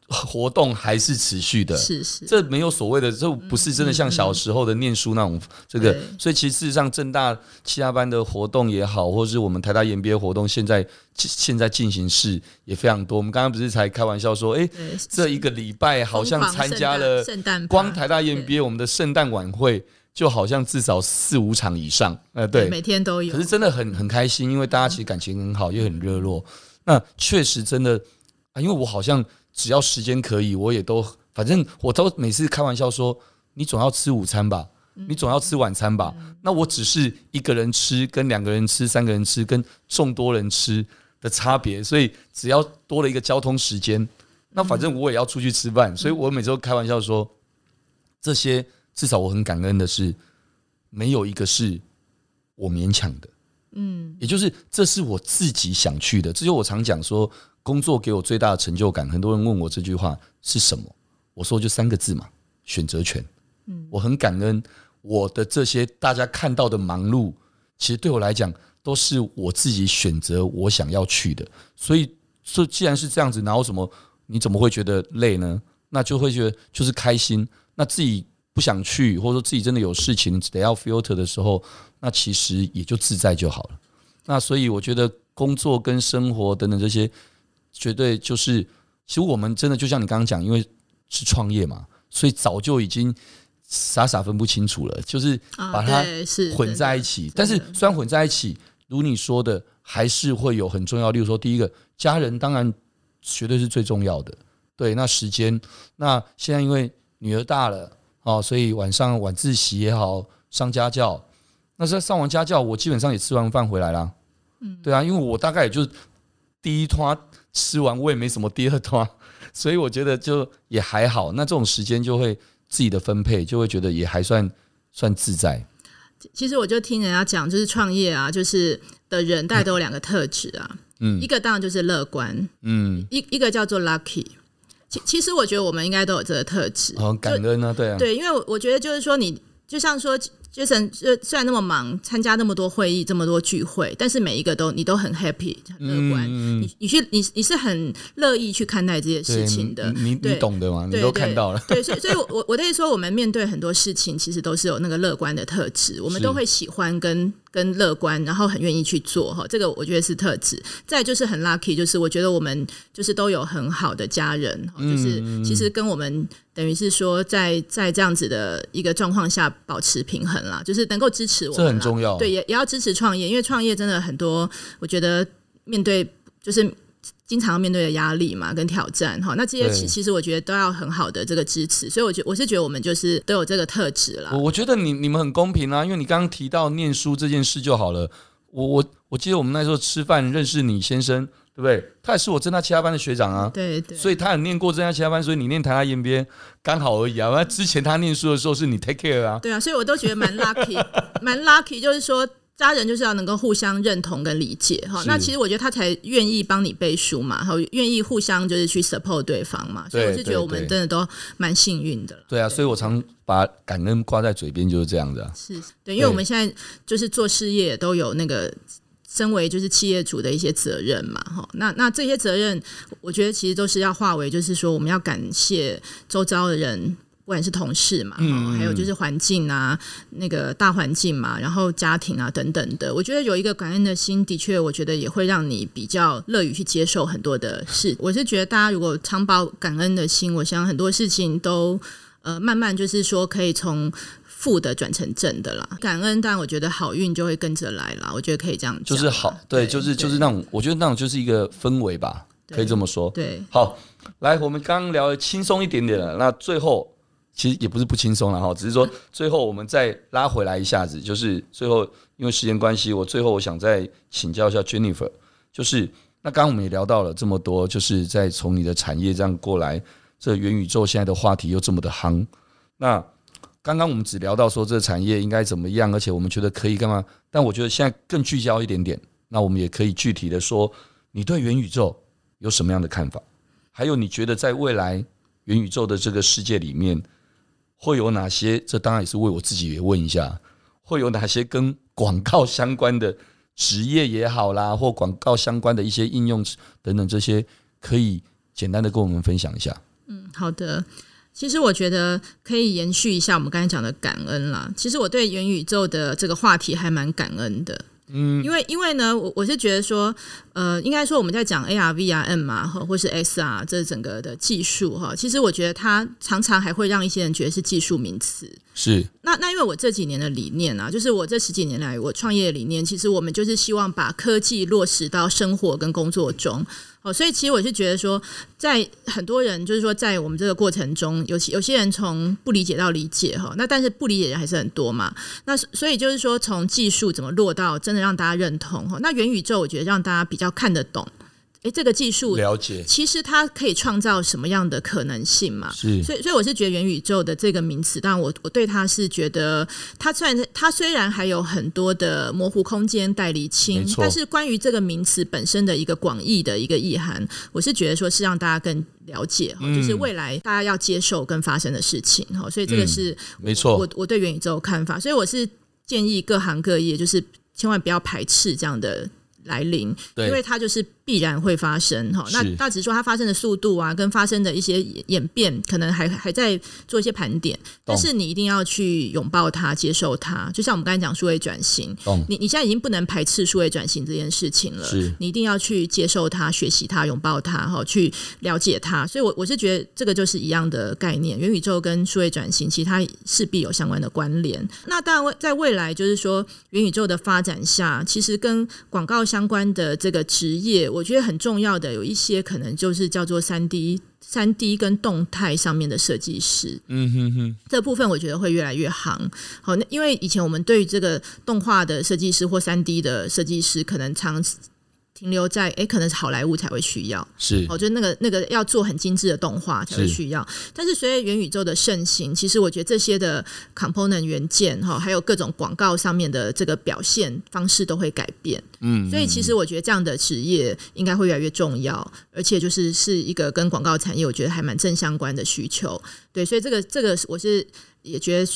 活动还是持续的，是是，这没有所谓的，这不是真的像小时候的念书那种这个，所以其实事实上正大其他班的活动也好，或者是我们台大研毕业活动，现在现在进行式也非常多。我们刚刚不是才开玩笑说，哎，这一个礼拜好像参加了圣诞，光台大研毕业我们的圣诞晚会就好像至少四五场以上，呃，对，每天都有。可是真的很很开心，因为大家其实感情很好，也很热络。那确实真的啊，因为我好像。只要时间可以，我也都反正我都每次开玩笑说，你总要吃午餐吧，你总要吃晚餐吧。那我只是一个人吃，跟两个人吃，三个人吃，跟众多人吃的差别。所以只要多了一个交通时间，那反正我也要出去吃饭。所以我每次都开玩笑说，这些至少我很感恩的是，没有一个是我勉强的。嗯，也就是这是我自己想去的。这就我常讲说。工作给我最大的成就感，很多人问我这句话是什么，我说就三个字嘛，选择权。嗯，我很感恩我的这些大家看到的忙碌，其实对我来讲都是我自己选择我想要去的。所以说，既然是这样子，然后什么？你怎么会觉得累呢？那就会觉得就是开心。那自己不想去，或者说自己真的有事情得要 filter 的时候，那其实也就自在就好了。那所以我觉得工作跟生活等等这些。绝对就是，其实我们真的就像你刚刚讲，因为是创业嘛，所以早就已经傻傻分不清楚了，就是把它混在一起。但是虽然混在一起，如你说的，还是会有很重要。例如说，第一个家人当然绝对是最重要的。对，那时间，那现在因为女儿大了哦，所以晚上晚自习也好，上家教。那在上完家教，我基本上也吃完饭回来啦。嗯，对啊，因为我大概也就第一趟。吃完我也没什么第二段，所以我觉得就也还好。那这种时间就会自己的分配，就会觉得也还算算自在。其实我就听人家讲，就是创业啊，就是的人大概都有两个特质啊。嗯，一个当然就是乐观，嗯，一一个叫做 lucky。其其实我觉得我们应该都有这个特质。哦，感恩啊，对啊，对，因为我觉得就是说你就像说。Jason 虽然那么忙，参加那么多会议，这么多聚会，但是每一个都你都很 happy，很乐观。嗯、你你去你你是很乐意去看待这些事情的。你你懂的嘛？你都看到了。对，所以所以我我的意思说，我们面对很多事情，其实都是有那个乐观的特质，我们都会喜欢跟。跟乐观，然后很愿意去做哈，这个我觉得是特质。再就是很 lucky，就是我觉得我们就是都有很好的家人，就是其实跟我们等于是说在在这样子的一个状况下保持平衡啦，就是能够支持我们，这很重要。对，也也要支持创业，因为创业真的很多，我觉得面对就是。经常要面对的压力嘛，跟挑战哈，那这些其其实我觉得都要很好的这个支持，所以我觉我是觉得我们就是都有这个特质了。我觉得你你们很公平啊，因为你刚刚提到念书这件事就好了。我我我记得我们那时候吃饭认识你先生对不对？他也是我正大其他班的学长啊，对对，所以他有念过正大其他班，所以你念台大 EMBA 刚好而已啊。那之前他念书的时候是你 take care 啊，对啊，所以我都觉得蛮 lucky，蛮 lucky，就是说。家人就是要能够互相认同跟理解哈，那其实我觉得他才愿意帮你背书嘛，哈，愿意互相就是去 support 对方嘛，所以我是觉得我们真的都蛮幸运的。对啊，所以我常把感恩挂在嘴边，就是这样子啊。是对，因为我们现在就是做事业都有那个身为就是企业主的一些责任嘛，哈，那那这些责任，我觉得其实都是要化为就是说我们要感谢周遭的人。不管是同事嘛，嗯、还有就是环境啊，那个大环境嘛，然后家庭啊等等的，我觉得有一个感恩的心，的确，我觉得也会让你比较乐于去接受很多的事。我是觉得大家如果常抱感恩的心，我想很多事情都呃慢慢就是说可以从负的转成正的啦。感恩，但我觉得好运就会跟着来啦。我觉得可以这样讲，就是好，对，对就是就是那种，我觉得那种就是一个氛围吧，可以这么说。对，好，来，我们刚刚聊的轻松一点点了，那最后。其实也不是不轻松了哈，只是说最后我们再拉回来一下子，就是最后因为时间关系，我最后我想再请教一下 Jennifer，就是那刚刚我们也聊到了这么多，就是在从你的产业这样过来，这元宇宙现在的话题又这么的夯，那刚刚我们只聊到说这个产业应该怎么样，而且我们觉得可以干嘛？但我觉得现在更聚焦一点点，那我们也可以具体的说，你对元宇宙有什么样的看法？还有你觉得在未来元宇宙的这个世界里面，会有哪些？这当然也是为我自己也问一下，会有哪些跟广告相关的职业也好啦，或广告相关的一些应用等等，这些可以简单的跟我们分享一下。嗯，好的。其实我觉得可以延续一下我们刚才讲的感恩啦。其实我对元宇宙的这个话题还蛮感恩的。嗯，因为因为呢，我我是觉得说，呃，应该说我们在讲 AR、VR、M 嘛，或或是 SR 这整个的技术哈，其实我觉得它常常还会让一些人觉得是技术名词。是。那那因为我这几年的理念啊，就是我这十几年来我创业的理念，其实我们就是希望把科技落实到生活跟工作中。哦，所以其实我是觉得说，在很多人就是说，在我们这个过程中，尤其有些人从不理解到理解哈，那但是不理解人还是很多嘛。那所以就是说，从技术怎么落到真的让大家认同哈，那元宇宙我觉得让大家比较看得懂。诶，这个技术了解，其实它可以创造什么样的可能性嘛？是，所以所以我是觉得元宇宙的这个名词，但我我对它是觉得，它虽然它虽然还有很多的模糊空间待厘清，但是关于这个名词本身的一个广义的一个意涵，我是觉得说是让大家更了解，嗯、就是未来大家要接受跟发生的事情哈。所以这个是、嗯、没错，我我对元宇宙的看法，所以我是建议各行各业就是千万不要排斥这样的来临，因为它就是。必然会发生哈，那那只是说它发生的速度啊，跟发生的一些演变，可能还还在做一些盘点。但是你一定要去拥抱它，接受它。就像我们刚才讲数位转型，你你现在已经不能排斥数位转型这件事情了，你一定要去接受它、学习它、拥抱它，哈，去了解它。所以我，我我是觉得这个就是一样的概念，元宇宙跟数位转型，其实它势必有相关的关联。那当然，在未来就是说元宇宙的发展下，其实跟广告相关的这个职业。我觉得很重要的有一些可能就是叫做三 D、三 D 跟动态上面的设计师，嗯哼哼，这部分我觉得会越来越行。好，那因为以前我们对于这个动画的设计师或三 D 的设计师，可能常。停留在诶，可能是好莱坞才会需要，是哦，就那个那个要做很精致的动画才会需要。是但是随着元宇宙的盛行，其实我觉得这些的 component 元件哈，还有各种广告上面的这个表现方式都会改变。嗯，所以其实我觉得这样的职业应该会越来越重要，而且就是是一个跟广告产业我觉得还蛮正相关的需求。对，所以这个这个我是也觉得。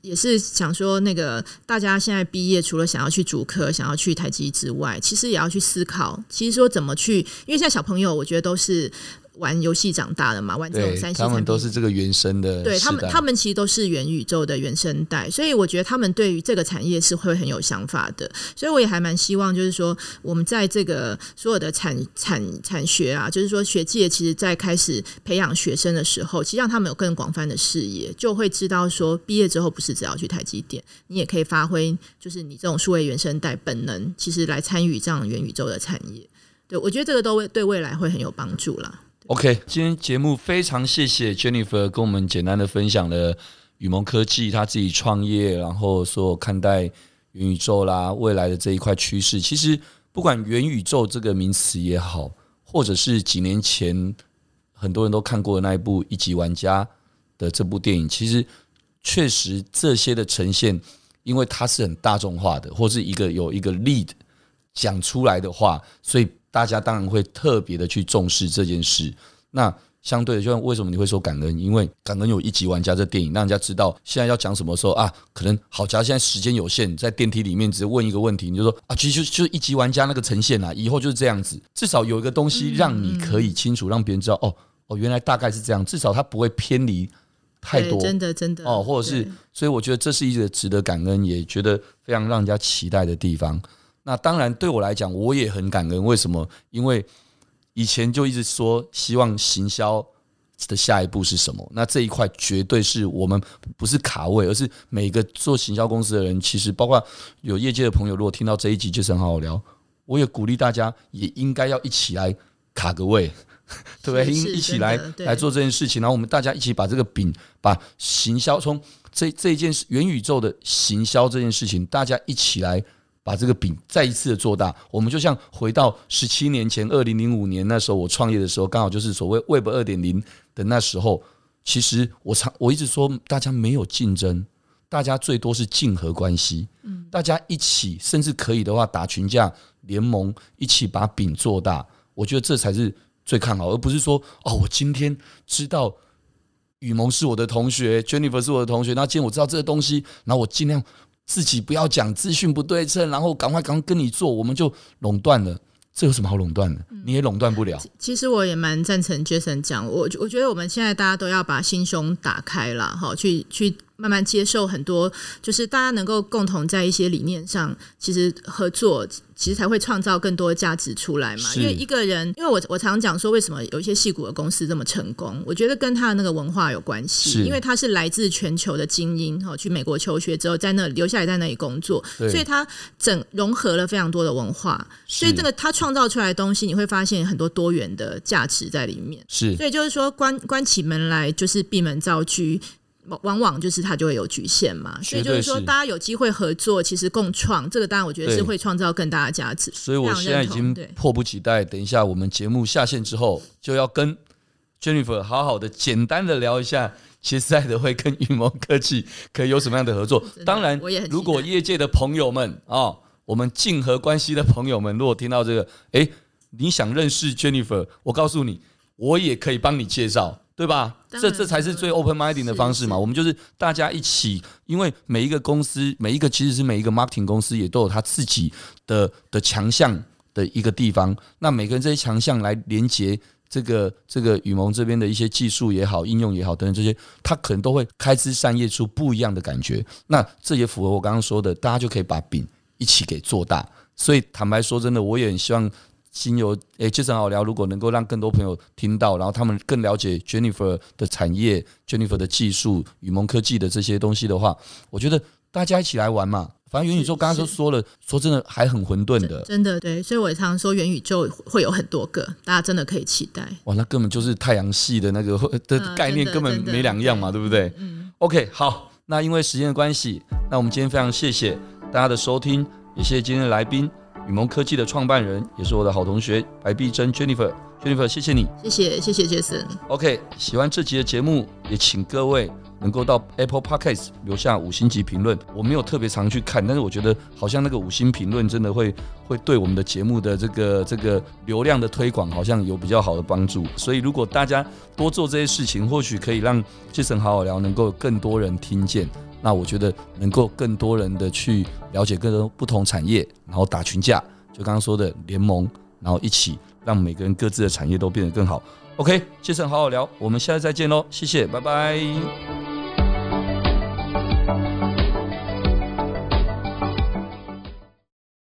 也是想说，那个大家现在毕业，除了想要去主科、想要去台积之外，其实也要去思考，其实说怎么去，因为现在小朋友，我觉得都是。玩游戏长大的嘛，玩这种三 C 他们都是这个原生的，对他们，他们其实都是元宇宙的原生代，所以我觉得他们对于这个产业是会很有想法的。所以我也还蛮希望，就是说我们在这个所有的产产产学啊，就是说学界其实在开始培养学生的时候，其实让他们有更广泛的视野，就会知道说毕业之后不是只要去台积电，你也可以发挥就是你这种数位原生代本能，其实来参与这样元宇宙的产业。对，我觉得这个都会对未来会很有帮助啦。OK，今天节目非常谢谢 Jennifer 跟我们简单的分享了宇盟科技他自己创业，然后说看待元宇宙啦，未来的这一块趋势。其实不管元宇宙这个名词也好，或者是几年前很多人都看过的那一部《一级玩家》的这部电影，其实确实这些的呈现，因为它是很大众化的，或是一个有一个 lead 讲出来的话，所以大家当然会特别的去重视这件事。那相对的，就像为什么你会说感恩？因为感恩有一级玩家这电影，让人家知道现在要讲什么时候啊？可能好，假如现在时间有限，在电梯里面直接问一个问题，你就说啊，其实就就一级玩家那个呈现啊，以后就是这样子，至少有一个东西让你可以清楚，让别人知道哦哦，原来大概是这样，至少它不会偏离太多，真的真的哦，或者是，所以我觉得这是一个值得感恩，也觉得非常让人家期待的地方。那当然对我来讲，我也很感恩，为什么？因为以前就一直说希望行销的下一步是什么？那这一块绝对是我们不是卡位，而是每个做行销公司的人，其实包括有业界的朋友，如果听到这一集就是很好聊。我也鼓励大家，也应该要一起来卡个位，对不对？一起来来做这件事情，然后我们大家一起把这个饼，把行销从这这一件元宇宙的行销这件事情，大家一起来。把这个饼再一次的做大，我们就像回到十七年前，二零零五年那时候我创业的时候，刚好就是所谓 Web 二点零的那时候。其实我常我一直说，大家没有竞争，大家最多是竞合关系。嗯，大家一起，甚至可以的话打群架联盟，一起把饼做大。我觉得这才是最看好，而不是说哦，我今天知道雨萌是我的同学，Jennifer 是我的同学，那今天我知道这个东西，然后我尽量。自己不要讲资讯不对称，然后赶快赶快跟你做，我们就垄断了。这有什么好垄断的？你也垄断不了。其实我也蛮赞成 Jason 讲，我我觉得我们现在大家都要把心胸打开了，哈，去去。慢慢接受很多，就是大家能够共同在一些理念上，其实合作，其实才会创造更多的价值出来嘛。因为一个人，因为我我常常讲说，为什么有一些戏骨的公司这么成功？我觉得跟他的那个文化有关系，因为他是来自全球的精英，哈，去美国求学之后，在那留下来，在那里工作，所以他整融合了非常多的文化，所以这个他创造出来的东西，你会发现很多多元的价值在里面。是，所以就是说，关关起门来就是闭门造车。往往就是它就会有局限嘛，所以就是说，大家有机会合作，其实共创这个，当然我觉得是会创造更大的价值。所以我现在已经迫不及待，等一下我们节目下线之后，就要跟 Jennifer 好好的、简单的聊一下，杰赛德会跟雨萌科技可以有什么样的合作。当然，如果业界的朋友们啊、哦，我们竞合关系的朋友们，如果听到这个，哎，你想认识 Jennifer，我告诉你，我也可以帮你介绍。对吧？这这才是最 open minding 的方式嘛。我们就是大家一起，因为每一个公司，每一个其实是每一个 marketing 公司也都有他自己的的强项的一个地方。那每个人这些强项来连接这个这个雨萌这边的一些技术也好，应用也好等等这些，他可能都会开枝散叶出不一样的感觉。那这也符合我刚刚说的，大家就可以把饼一起给做大。所以坦白说，真的，我也很希望。经由诶，就是很好聊。如果能够让更多朋友听到，然后他们更了解 Jennifer 的产业、Jennifer 的技术、雨萌科技的这些东西的话，我觉得大家一起来玩嘛。反正元宇宙刚刚都说了，说真的还很混沌的，真的对。所以我常常说元宇宙会有很多个，大家真的可以期待。哇，那根本就是太阳系的那个 的概念，根本没两样嘛，对不对？嗯。OK，好，那因为时间的关系，那我们今天非常谢谢大家的收听，也谢谢今天的来宾。雨萌科技的创办人，也是我的好同学白碧珍 Jennifer，Jennifer，谢谢你，谢谢谢谢 Jason。OK，喜欢这集的节目，也请各位能够到 Apple Podcast 留下五星级评论。我没有特别常去看，但是我觉得好像那个五星评论真的会会对我们的节目的这个这个流量的推广好像有比较好的帮助。所以如果大家多做这些事情，或许可以让 Jason 好好聊能够更多人听见。那我觉得能够更多人的去了解更多不同产业，然后打群架，就刚刚说的联盟，然后一起让每个人各自的产业都变得更好。OK，杰森好好聊，我们下次再见喽，谢谢，拜拜。